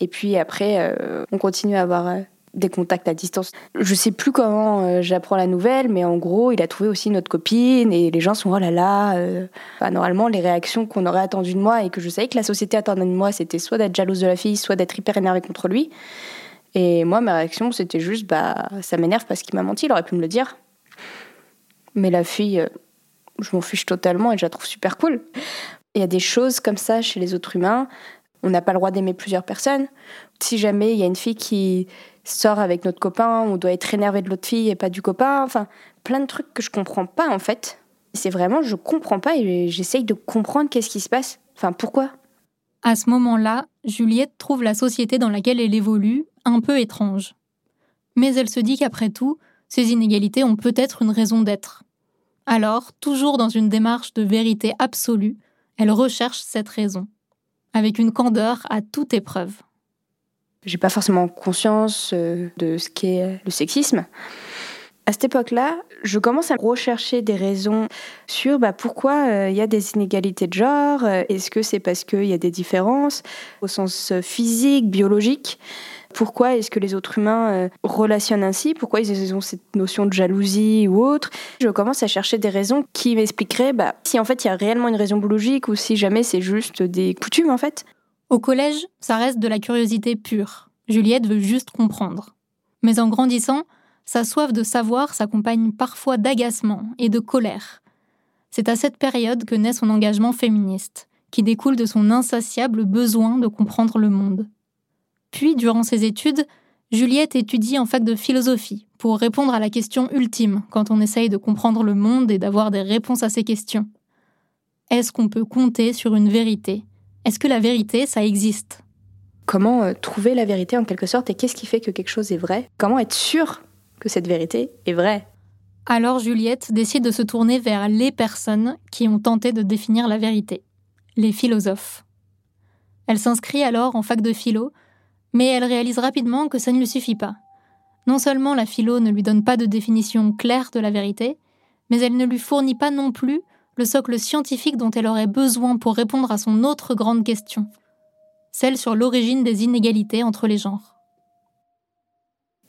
et puis après, euh, on continue à avoir euh, des contacts à distance. Je sais plus comment j'apprends la nouvelle, mais en gros, il a trouvé aussi notre copine, et les gens sont oh là là. normalement, les réactions qu'on aurait attendues de moi et que je savais que la société attendait de moi, c'était soit d'être jalouse de la fille, soit d'être hyper énervée contre lui. Et moi, ma réaction, c'était juste, bah, ça m'énerve parce qu'il m'a menti, il aurait pu me le dire. Mais la fille, je m'en fiche totalement et je la trouve super cool. Il y a des choses comme ça chez les autres humains. On n'a pas le droit d'aimer plusieurs personnes. Si jamais il y a une fille qui sort avec notre copain, on doit être énervé de l'autre fille et pas du copain. Enfin, plein de trucs que je comprends pas en fait. C'est vraiment, je comprends pas et j'essaye de comprendre qu'est-ce qui se passe. Enfin, pourquoi? À ce moment-là, Juliette trouve la société dans laquelle elle évolue un peu étrange. Mais elle se dit qu'après tout, ces inégalités ont peut-être une raison d'être. Alors, toujours dans une démarche de vérité absolue, elle recherche cette raison, avec une candeur à toute épreuve. J'ai pas forcément conscience euh, de ce qu'est le sexisme. À cette époque-là, je commence à rechercher des raisons sur bah, pourquoi euh, il y a des inégalités de genre. Est-ce que c'est parce qu'il y a des différences au sens physique, biologique? Pourquoi est-ce que les autres humains euh, relationnent ainsi? Pourquoi ils ont cette notion de jalousie ou autre? Je commence à chercher des raisons qui m'expliqueraient bah, si en fait il y a réellement une raison biologique ou si jamais c'est juste des coutumes en fait. Au collège, ça reste de la curiosité pure. Juliette veut juste comprendre. Mais en grandissant, sa soif de savoir s'accompagne parfois d'agacement et de colère. C'est à cette période que naît son engagement féministe, qui découle de son insatiable besoin de comprendre le monde. Puis, durant ses études, Juliette étudie en fac de philosophie pour répondre à la question ultime quand on essaye de comprendre le monde et d'avoir des réponses à ces questions. Est-ce qu'on peut compter sur une vérité? Est-ce que la vérité, ça existe? Comment euh, trouver la vérité en quelque sorte et qu'est-ce qui fait que quelque chose est vrai? Comment être sûr que cette vérité est vraie? Alors Juliette décide de se tourner vers les personnes qui ont tenté de définir la vérité, les philosophes. Elle s'inscrit alors en fac de philo mais elle réalise rapidement que ça ne lui suffit pas. Non seulement la philo ne lui donne pas de définition claire de la vérité, mais elle ne lui fournit pas non plus le socle scientifique dont elle aurait besoin pour répondre à son autre grande question, celle sur l'origine des inégalités entre les genres.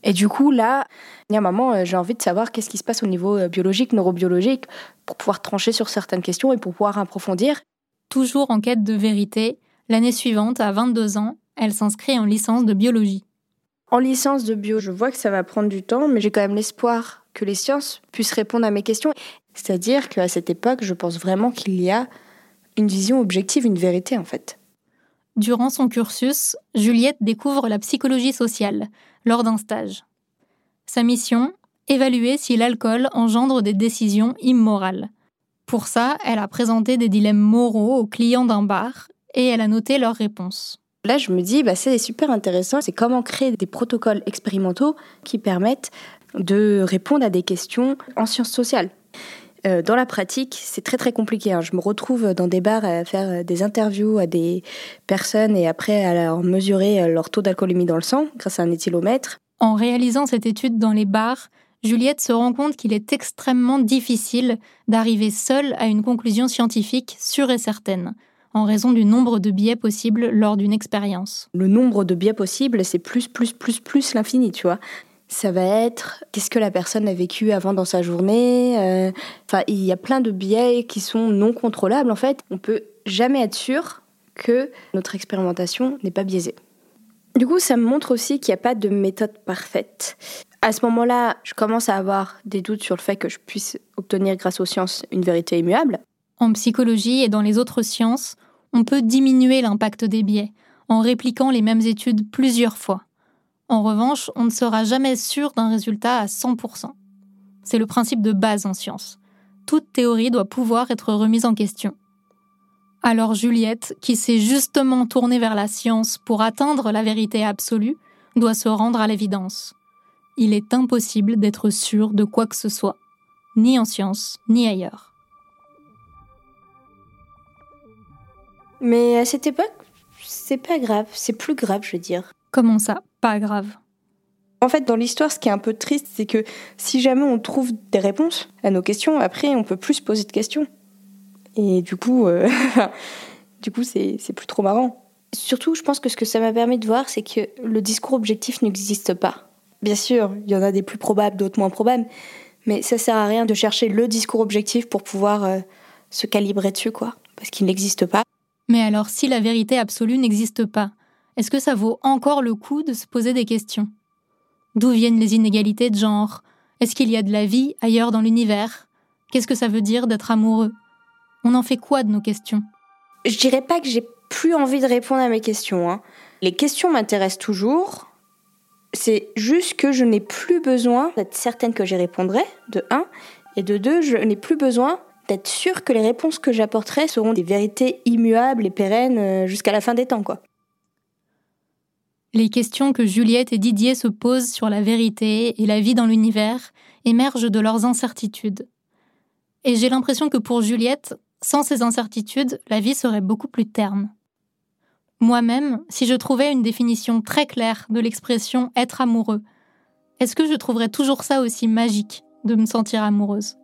Et du coup, là, il y a un moment, j'ai envie de savoir qu'est-ce qui se passe au niveau euh, biologique, neurobiologique, pour pouvoir trancher sur certaines questions et pour pouvoir approfondir. Toujours en quête de vérité, l'année suivante, à 22 ans, elle s'inscrit en licence de biologie. En licence de bio, je vois que ça va prendre du temps, mais j'ai quand même l'espoir que les sciences puissent répondre à mes questions. C'est-à-dire qu'à cette époque, je pense vraiment qu'il y a une vision objective, une vérité en fait. Durant son cursus, Juliette découvre la psychologie sociale lors d'un stage. Sa mission Évaluer si l'alcool engendre des décisions immorales. Pour ça, elle a présenté des dilemmes moraux aux clients d'un bar et elle a noté leurs réponses. Là, je me dis, bah, c'est super intéressant, c'est comment créer des protocoles expérimentaux qui permettent de répondre à des questions en sciences sociales. Euh, dans la pratique, c'est très très compliqué. Hein. Je me retrouve dans des bars à faire des interviews à des personnes et après à leur mesurer leur taux d'alcoolémie dans le sang grâce à un éthylomètre. En réalisant cette étude dans les bars, Juliette se rend compte qu'il est extrêmement difficile d'arriver seule à une conclusion scientifique sûre et certaine en raison du nombre de biais possibles lors d'une expérience. Le nombre de biais possibles, c'est plus, plus, plus, plus l'infini, tu vois. Ça va être qu'est-ce que la personne a vécu avant dans sa journée. Euh, enfin, il y a plein de biais qui sont non contrôlables. En fait, on peut jamais être sûr que notre expérimentation n'est pas biaisée. Du coup, ça me montre aussi qu'il n'y a pas de méthode parfaite. À ce moment-là, je commence à avoir des doutes sur le fait que je puisse obtenir grâce aux sciences une vérité immuable. En psychologie et dans les autres sciences, on peut diminuer l'impact des biais en répliquant les mêmes études plusieurs fois. En revanche, on ne sera jamais sûr d'un résultat à 100%. C'est le principe de base en science. Toute théorie doit pouvoir être remise en question. Alors Juliette, qui s'est justement tournée vers la science pour atteindre la vérité absolue, doit se rendre à l'évidence. Il est impossible d'être sûr de quoi que ce soit, ni en science, ni ailleurs. Mais à cette époque, c'est pas grave, c'est plus grave, je veux dire. Comment ça, pas grave? En fait, dans l'histoire, ce qui est un peu triste, c'est que si jamais on trouve des réponses à nos questions, après, on peut plus se poser de questions. Et du coup, euh, du coup, c'est plus trop marrant. Surtout, je pense que ce que ça m'a permis de voir, c'est que le discours objectif n'existe pas. Bien sûr, il y en a des plus probables, d'autres moins probables, mais ça sert à rien de chercher le discours objectif pour pouvoir euh, se calibrer dessus, quoi, parce qu'il n'existe pas. Mais alors, si la vérité absolue n'existe pas, est-ce que ça vaut encore le coup de se poser des questions? D'où viennent les inégalités de genre? Est-ce qu'il y a de la vie ailleurs dans l'univers? Qu'est-ce que ça veut dire d'être amoureux? On en fait quoi de nos questions? Je dirais pas que j'ai plus envie de répondre à mes questions. Hein. Les questions m'intéressent toujours. C'est juste que je n'ai plus besoin d'être certaine que j'y répondrai, de un. Et de deux, je n'ai plus besoin d'être sûre que les réponses que j'apporterai seront des vérités immuables et pérennes euh, jusqu'à la fin des temps, quoi. Les questions que Juliette et Didier se posent sur la vérité et la vie dans l'univers émergent de leurs incertitudes. Et j'ai l'impression que pour Juliette, sans ces incertitudes, la vie serait beaucoup plus terne. Moi-même, si je trouvais une définition très claire de l'expression être amoureux, est-ce que je trouverais toujours ça aussi magique de me sentir amoureuse?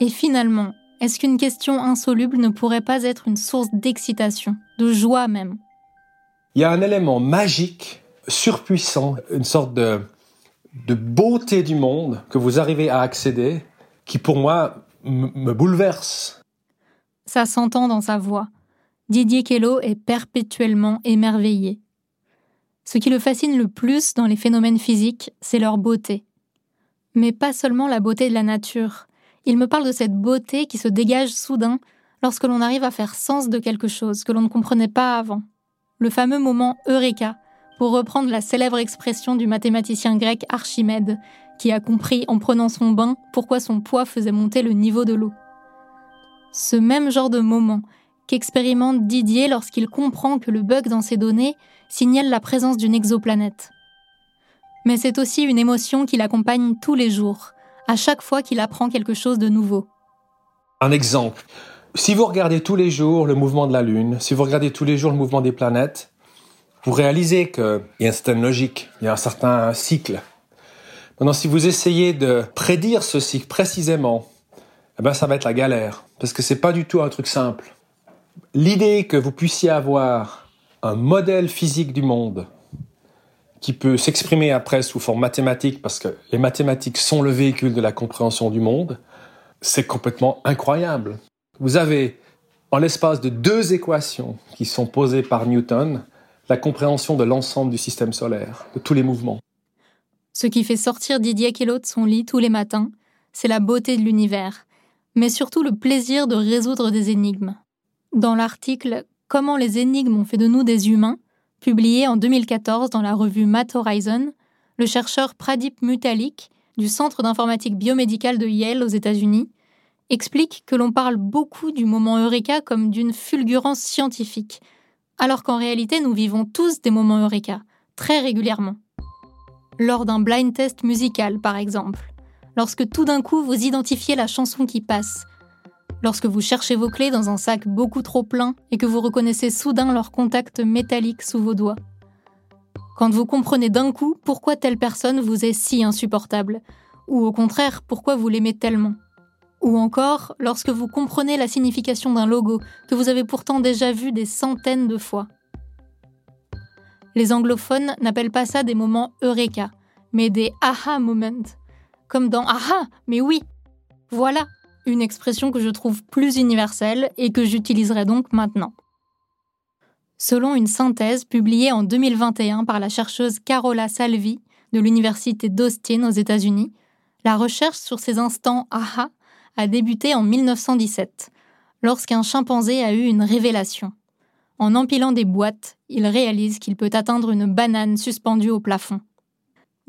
Et finalement, est-ce qu'une question insoluble ne pourrait pas être une source d'excitation, de joie même? Il y a un élément magique, surpuissant, une sorte de, de beauté du monde que vous arrivez à accéder, qui pour moi me bouleverse. Ça s'entend dans sa voix. Didier Kello est perpétuellement émerveillé. Ce qui le fascine le plus dans les phénomènes physiques, c'est leur beauté. Mais pas seulement la beauté de la nature. Il me parle de cette beauté qui se dégage soudain lorsque l'on arrive à faire sens de quelque chose que l'on ne comprenait pas avant le fameux moment Eureka, pour reprendre la célèbre expression du mathématicien grec Archimède, qui a compris en prenant son bain pourquoi son poids faisait monter le niveau de l'eau. Ce même genre de moment qu'expérimente Didier lorsqu'il comprend que le bug dans ses données signale la présence d'une exoplanète. Mais c'est aussi une émotion qui l'accompagne tous les jours, à chaque fois qu'il apprend quelque chose de nouveau. Un exemple. Si vous regardez tous les jours le mouvement de la Lune, si vous regardez tous les jours le mouvement des planètes, vous réalisez qu'il y a une certaine logique, il y a un certain cycle. Maintenant, si vous essayez de prédire ce cycle précisément, eh ben, ça va être la galère, parce que c'est pas du tout un truc simple. L'idée que vous puissiez avoir un modèle physique du monde qui peut s'exprimer après sous forme mathématique, parce que les mathématiques sont le véhicule de la compréhension du monde, c'est complètement incroyable. Vous avez, en l'espace de deux équations qui sont posées par Newton, la compréhension de l'ensemble du système solaire, de tous les mouvements. Ce qui fait sortir Didier Queloz de son lit tous les matins, c'est la beauté de l'univers, mais surtout le plaisir de résoudre des énigmes. Dans l'article Comment les énigmes ont fait de nous des humains, publié en 2014 dans la revue Math Horizon, le chercheur Pradip Mutalik du Centre d'informatique biomédicale de Yale aux États-Unis explique que l'on parle beaucoup du moment Eureka comme d'une fulgurance scientifique, alors qu'en réalité nous vivons tous des moments Eureka, très régulièrement. Lors d'un blind test musical, par exemple, lorsque tout d'un coup vous identifiez la chanson qui passe, lorsque vous cherchez vos clés dans un sac beaucoup trop plein et que vous reconnaissez soudain leur contact métallique sous vos doigts. Quand vous comprenez d'un coup pourquoi telle personne vous est si insupportable, ou au contraire pourquoi vous l'aimez tellement. Ou encore lorsque vous comprenez la signification d'un logo que vous avez pourtant déjà vu des centaines de fois. Les anglophones n'appellent pas ça des moments eureka, mais des aha moments. Comme dans aha, mais oui. Voilà une expression que je trouve plus universelle et que j'utiliserai donc maintenant. Selon une synthèse publiée en 2021 par la chercheuse Carola Salvi de l'Université d'Austin aux États-Unis, la recherche sur ces instants aha a débuté en 1917, lorsqu'un chimpanzé a eu une révélation. En empilant des boîtes, il réalise qu'il peut atteindre une banane suspendue au plafond.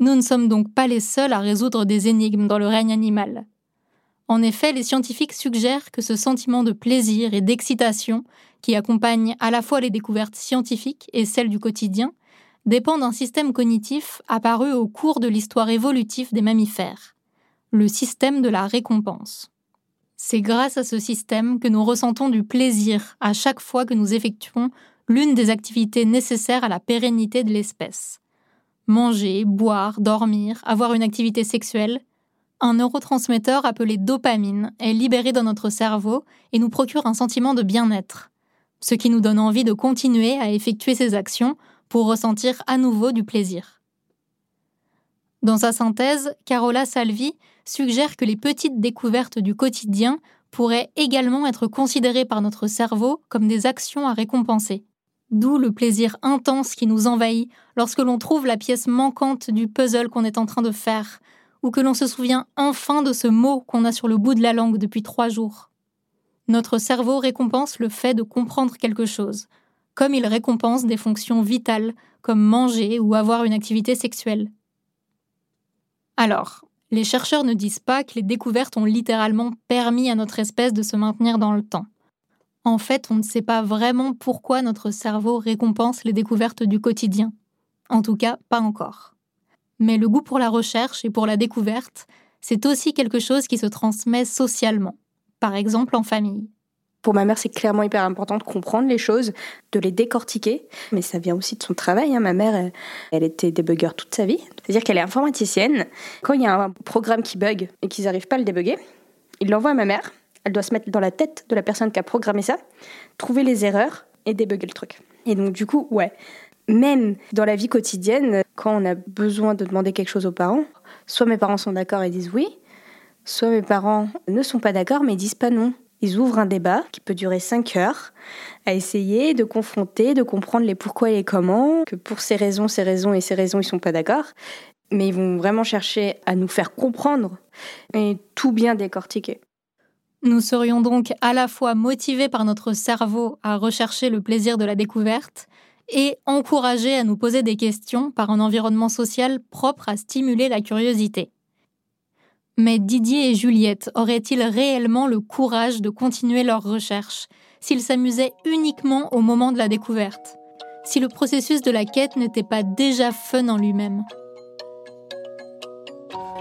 Nous ne sommes donc pas les seuls à résoudre des énigmes dans le règne animal. En effet, les scientifiques suggèrent que ce sentiment de plaisir et d'excitation, qui accompagne à la fois les découvertes scientifiques et celles du quotidien, dépend d'un système cognitif apparu au cours de l'histoire évolutive des mammifères, le système de la récompense. C'est grâce à ce système que nous ressentons du plaisir à chaque fois que nous effectuons l'une des activités nécessaires à la pérennité de l'espèce. Manger, boire, dormir, avoir une activité sexuelle, un neurotransmetteur appelé dopamine est libéré dans notre cerveau et nous procure un sentiment de bien-être, ce qui nous donne envie de continuer à effectuer ces actions pour ressentir à nouveau du plaisir. Dans sa synthèse, Carola Salvi suggère que les petites découvertes du quotidien pourraient également être considérées par notre cerveau comme des actions à récompenser. D'où le plaisir intense qui nous envahit lorsque l'on trouve la pièce manquante du puzzle qu'on est en train de faire, ou que l'on se souvient enfin de ce mot qu'on a sur le bout de la langue depuis trois jours. Notre cerveau récompense le fait de comprendre quelque chose, comme il récompense des fonctions vitales comme manger ou avoir une activité sexuelle. Alors, les chercheurs ne disent pas que les découvertes ont littéralement permis à notre espèce de se maintenir dans le temps. En fait, on ne sait pas vraiment pourquoi notre cerveau récompense les découvertes du quotidien. En tout cas, pas encore. Mais le goût pour la recherche et pour la découverte, c'est aussi quelque chose qui se transmet socialement, par exemple en famille. Pour ma mère, c'est clairement hyper important de comprendre les choses, de les décortiquer. Mais ça vient aussi de son travail. Hein. Ma mère, elle, était débugger toute sa vie. C'est-à-dire qu'elle est informaticienne. Quand il y a un programme qui bug et qu'ils n'arrivent pas à le débugger, ils l'envoient à ma mère. Elle doit se mettre dans la tête de la personne qui a programmé ça, trouver les erreurs et débugger le truc. Et donc, du coup, ouais, même dans la vie quotidienne, quand on a besoin de demander quelque chose aux parents, soit mes parents sont d'accord et disent oui, soit mes parents ne sont pas d'accord mais disent pas non. Ils ouvrent un débat qui peut durer 5 heures à essayer de confronter, de comprendre les pourquoi et les comment, que pour ces raisons, ces raisons et ces raisons, ils sont pas d'accord. Mais ils vont vraiment chercher à nous faire comprendre et tout bien décortiquer. Nous serions donc à la fois motivés par notre cerveau à rechercher le plaisir de la découverte et encouragés à nous poser des questions par un environnement social propre à stimuler la curiosité. Mais Didier et Juliette auraient-ils réellement le courage de continuer leurs recherches s'ils s'amusaient uniquement au moment de la découverte Si le processus de la quête n'était pas déjà fun en lui-même?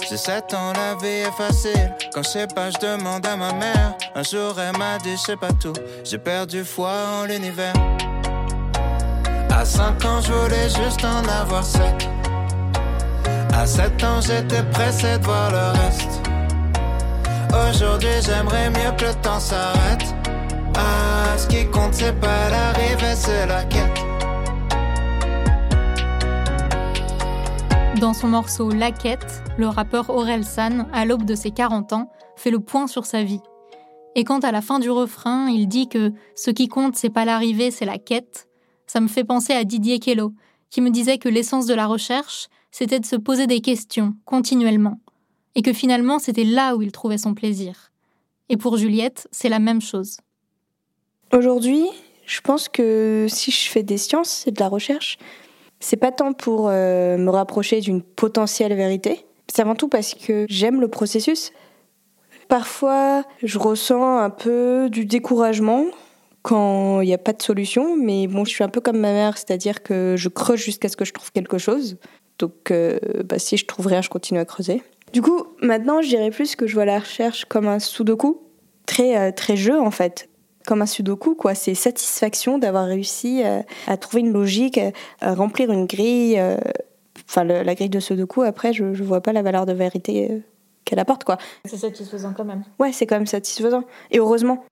J'ai 7 ans, la vie est. Quand pas, je demande à ma mère. Un jour, elle m'a dit, pas tout. J'ai perdu foi l'univers. À 5 ans, je voulais juste en avoir 7. À 7 ans, j'étais pressé de voir le reste. Aujourd'hui, j'aimerais mieux que le temps s'arrête. Ah, ce qui compte, c'est pas l'arrivée, c'est la quête. Dans son morceau La Quête, le rappeur Aurel San, à l'aube de ses 40 ans, fait le point sur sa vie. Et quand à la fin du refrain, il dit que ce qui compte, c'est pas l'arrivée, c'est la quête, ça me fait penser à Didier Queloz, qui me disait que l'essence de la recherche, c'était de se poser des questions continuellement, et que finalement c'était là où il trouvait son plaisir. Et pour Juliette, c'est la même chose. Aujourd'hui, je pense que si je fais des sciences et de la recherche, c'est pas tant pour euh, me rapprocher d'une potentielle vérité, c'est avant tout parce que j'aime le processus. Parfois, je ressens un peu du découragement quand il n'y a pas de solution, mais bon, je suis un peu comme ma mère, c'est-à-dire que je creuse jusqu'à ce que je trouve quelque chose. Donc, euh, bah, si je trouve rien, je continue à creuser. Du coup, maintenant, je dirais plus que je vois la recherche comme un sudoku, très, euh, très jeu en fait. Comme un sudoku, quoi. C'est satisfaction d'avoir réussi euh, à trouver une logique, à remplir une grille. Enfin, la grille de sudoku, après, je, je vois pas la valeur de vérité qu'elle apporte, quoi. C'est satisfaisant quand même. Ouais, c'est quand même satisfaisant. Et heureusement.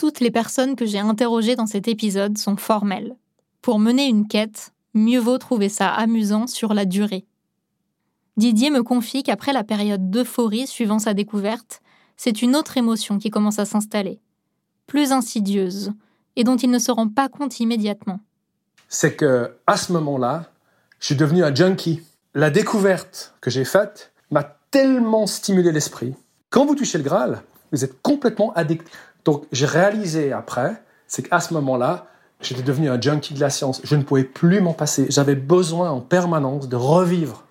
Toutes les personnes que j'ai interrogées dans cet épisode sont formelles. Pour mener une quête, mieux vaut trouver ça amusant sur la durée. Didier me confie qu'après la période d'euphorie suivant sa découverte, c'est une autre émotion qui commence à s'installer, plus insidieuse, et dont il ne se rend pas compte immédiatement. C'est que à ce moment-là, je suis devenu un junkie. La découverte que j'ai faite m'a tellement stimulé l'esprit. Quand vous touchez le Graal, vous êtes complètement addict. Donc j'ai réalisé après, c'est qu'à ce moment-là, J'étais devenu un junkie de la science. Je ne pouvais plus m'en passer. J'avais besoin en permanence de revivre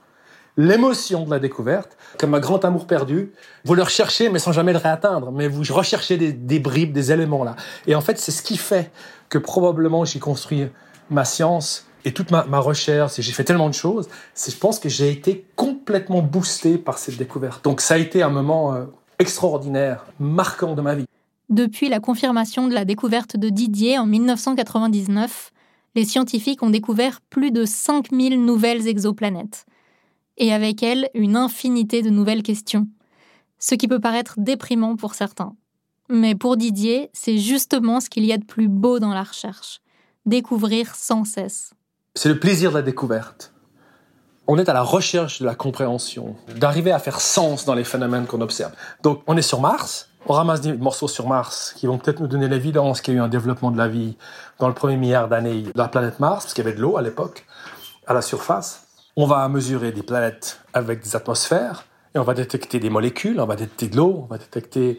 l'émotion de la découverte, comme un grand amour perdu. Vous le recherchez, mais sans jamais le réatteindre. Mais vous recherchez des, bribes, des éléments là. Et en fait, c'est ce qui fait que probablement j'ai construit ma science et toute ma, ma recherche, et j'ai fait tellement de choses, c'est je pense que j'ai été complètement boosté par cette découverte. Donc ça a été un moment euh, extraordinaire, marquant de ma vie. Depuis la confirmation de la découverte de Didier en 1999, les scientifiques ont découvert plus de 5000 nouvelles exoplanètes. Et avec elles, une infinité de nouvelles questions. Ce qui peut paraître déprimant pour certains. Mais pour Didier, c'est justement ce qu'il y a de plus beau dans la recherche. Découvrir sans cesse. C'est le plaisir de la découverte. On est à la recherche de la compréhension, d'arriver à faire sens dans les phénomènes qu'on observe. Donc, on est sur Mars, on ramasse des morceaux sur Mars qui vont peut-être nous donner l'évidence qu'il y a eu un développement de la vie dans le premier milliard d'années de la planète Mars, parce qu'il y avait de l'eau à l'époque, à la surface. On va mesurer des planètes avec des atmosphères, et on va détecter des molécules, on va détecter de l'eau, on va détecter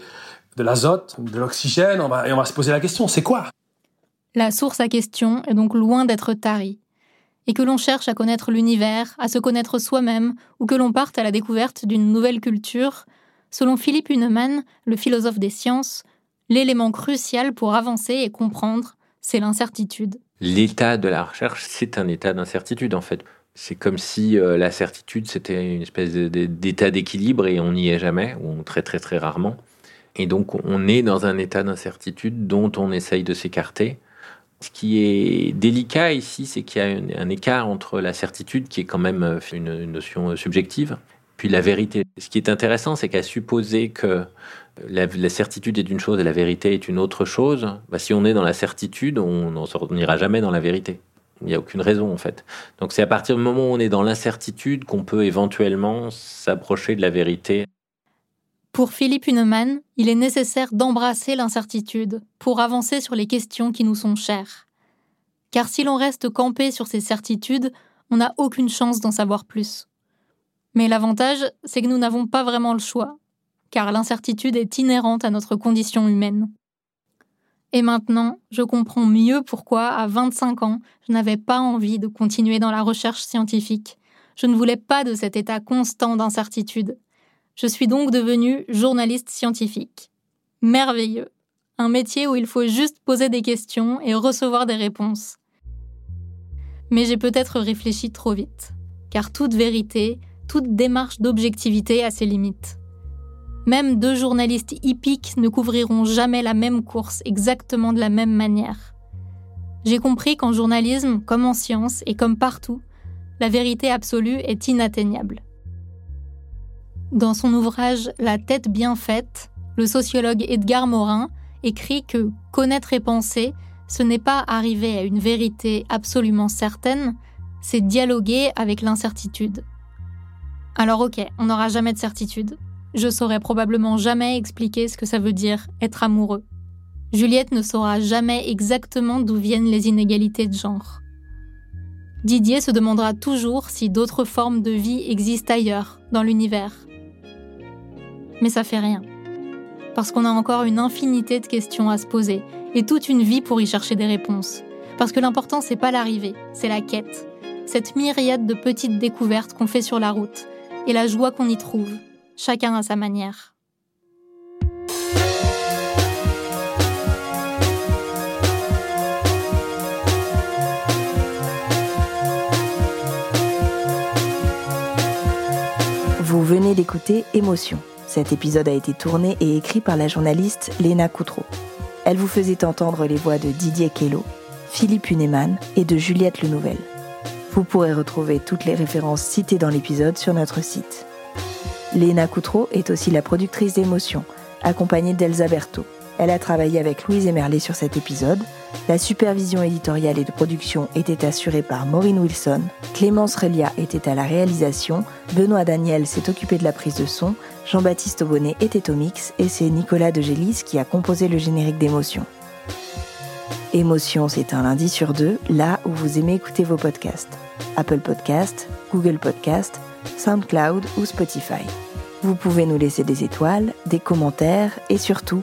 de l'azote, de l'oxygène, et on va se poser la question, c'est quoi? La source à question est donc loin d'être tarie et que l'on cherche à connaître l'univers, à se connaître soi-même, ou que l'on parte à la découverte d'une nouvelle culture, selon Philippe Huneman, le philosophe des sciences, l'élément crucial pour avancer et comprendre, c'est l'incertitude. L'état de la recherche, c'est un état d'incertitude en fait. C'est comme si euh, la certitude, c'était une espèce d'état d'équilibre et on n'y est jamais, ou très très très rarement. Et donc on est dans un état d'incertitude dont on essaye de s'écarter. Ce qui est délicat ici, c'est qu'il y a un, écart entre la certitude, qui est quand même euh, une, notion euh, subjective, puis la vérité. Ce qui est intéressant, c'est qu'à supposer que la, certitude est une chose et la vérité est une autre chose, bah, si on est dans la certitude, on n'ira jamais dans la vérité. Il n'y a aucune raison en fait. Donc c'est à partir du moment où on est dans l'incertitude qu'on peut éventuellement s'approcher de la vérité. Pour Philippe Huneman, il est nécessaire d'embrasser l'incertitude pour avancer sur les questions qui nous sont chères. Car si l'on reste campé sur ces certitudes, on n'a aucune chance d'en savoir plus. Mais l'avantage, c'est que nous n'avons pas vraiment le choix, car l'incertitude est inhérente à notre condition humaine. Et maintenant, je comprends mieux pourquoi, à 25 ans, je n'avais pas envie de continuer dans la recherche scientifique. Je ne voulais pas de cet état constant d'incertitude. Je suis donc devenue journaliste scientifique. Merveilleux. Un métier où il faut juste poser des questions et recevoir des réponses. Mais j'ai peut-être réfléchi trop vite, car toute vérité, toute démarche d'objectivité a ses limites. Même deux journalistes hippiques ne couvriront jamais la même course exactement de la même manière. J'ai compris qu'en journalisme, comme en science et comme partout, la vérité absolue est inatteignable. Dans son ouvrage La tête bien faite, le sociologue Edgar Morin écrit que connaître et penser, ce n'est pas arriver à une vérité absolument certaine, c'est dialoguer avec l'incertitude. Alors ok, on n'aura jamais de certitude. Je saurais probablement jamais expliquer ce que ça veut dire être amoureux. Juliette ne saura jamais exactement d'où viennent les inégalités de genre. Didier se demandera toujours si d'autres formes de vie existent ailleurs, dans l'univers. Mais ça fait rien. Parce qu'on a encore une infinité de questions à se poser et toute une vie pour y chercher des réponses. Parce que l'important, c'est pas l'arrivée, c'est la quête. Cette myriade de petites découvertes qu'on fait sur la route et la joie qu'on y trouve, chacun à sa manière. Vous venez d'écouter Émotion cet épisode a été tourné et écrit par la journaliste Léna Coutreau. Elle vous faisait entendre les voix de Didier Kello, Philippe Huneman et de Juliette Lenouvel. Vous pourrez retrouver toutes les références citées dans l'épisode sur notre site. Léna Coutreau est aussi la productrice d'émotions, accompagnée d'Elsa Berthaud. Elle a travaillé avec Louise Emerlet sur cet épisode. La supervision éditoriale et de production était assurée par Maureen Wilson. Clémence Relia était à la réalisation. Benoît Daniel s'est occupé de la prise de son. Jean-Baptiste Aubonnet était au mix. Et c'est Nicolas de Gélis qui a composé le générique d'émotion. Émotion, c'est un lundi sur deux, là où vous aimez écouter vos podcasts. Apple Podcast, Google Podcast, SoundCloud ou Spotify. Vous pouvez nous laisser des étoiles, des commentaires et surtout